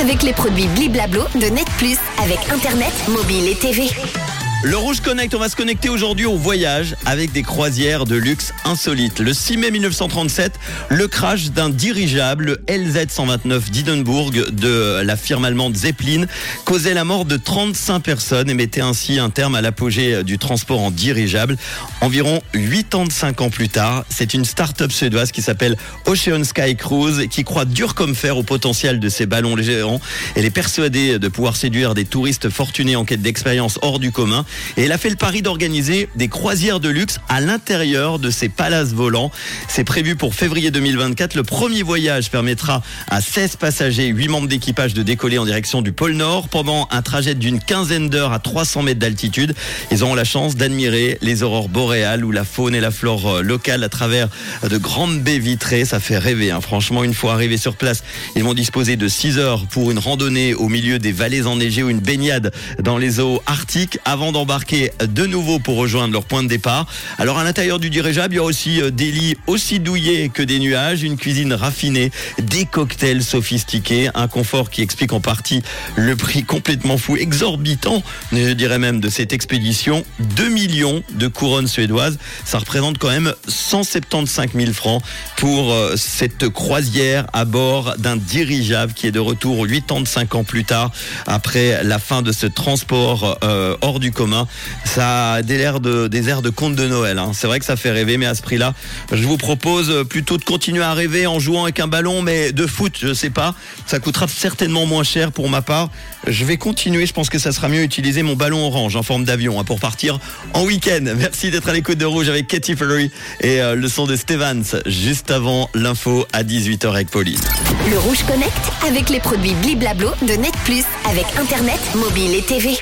avec les produits Bliblablo de Net Plus, avec Internet, mobile et TV. Le Rouge Connect, on va se connecter aujourd'hui au voyage avec des croisières de luxe insolites. Le 6 mai 1937, le crash d'un dirigeable LZ-129 d'Hindenburg de la firme allemande Zeppelin causait la mort de 35 personnes et mettait ainsi un terme à l'apogée du transport en dirigeable. Environ 85 ans plus tard, c'est une start-up suédoise qui s'appelle Ocean Sky Cruise qui croit dur comme fer au potentiel de ces ballons géants. Elle est persuadée de pouvoir séduire des touristes fortunés en quête d'expérience hors du commun et elle a fait le pari d'organiser des croisières de luxe à l'intérieur de ces palaces volants. C'est prévu pour février 2024. Le premier voyage permettra à 16 passagers, 8 membres d'équipage de décoller en direction du pôle Nord pendant un trajet d'une quinzaine d'heures à 300 mètres d'altitude. Ils auront la chance d'admirer les aurores boréales ou la faune et la flore euh, locale à travers de grandes baies vitrées. Ça fait rêver. Hein. Franchement, une fois arrivés sur place, ils vont disposer de 6 heures pour une randonnée au milieu des vallées enneigées ou une baignade dans les eaux arctiques avant d'embarquer de nouveau pour rejoindre leur point de départ. Alors à l'intérieur du dirigeable, il y a aussi euh, des lits aussi douillés que des nuages, une cuisine raffinée, des cocktails sophistiqués, un confort qui explique en partie le prix complètement fou, exorbitant, je dirais même, de cette expédition. 2 millions de couronnes suédoises, ça représente quand même 175 000 francs pour euh, cette croisière à bord d'un dirigeable qui est de retour 85 ans plus tard après la fin de ce transport euh, hors du commun. Ça a des airs de, des airs de conte de Noël. hein. C'est vrai que ça fait rêver, mais à ce prix-là, je vous propose plutôt de continuer à rêver en jouant avec un ballon, mais de foot, je sais pas. Ça coûtera certainement moins cher pour ma part. Je vais continuer. Je pense que ça sera mieux utiliser mon ballon orange en forme d'avion hein, pour partir en week-end. Merci d'être à l'écoute de Rouge avec Katy Perry et euh, le son de Stevens juste avant l'info à 18h avec Pauline. Le Rouge Connect avec les produits Bliblablo de Net Plus, avec Internet, mobile et TV.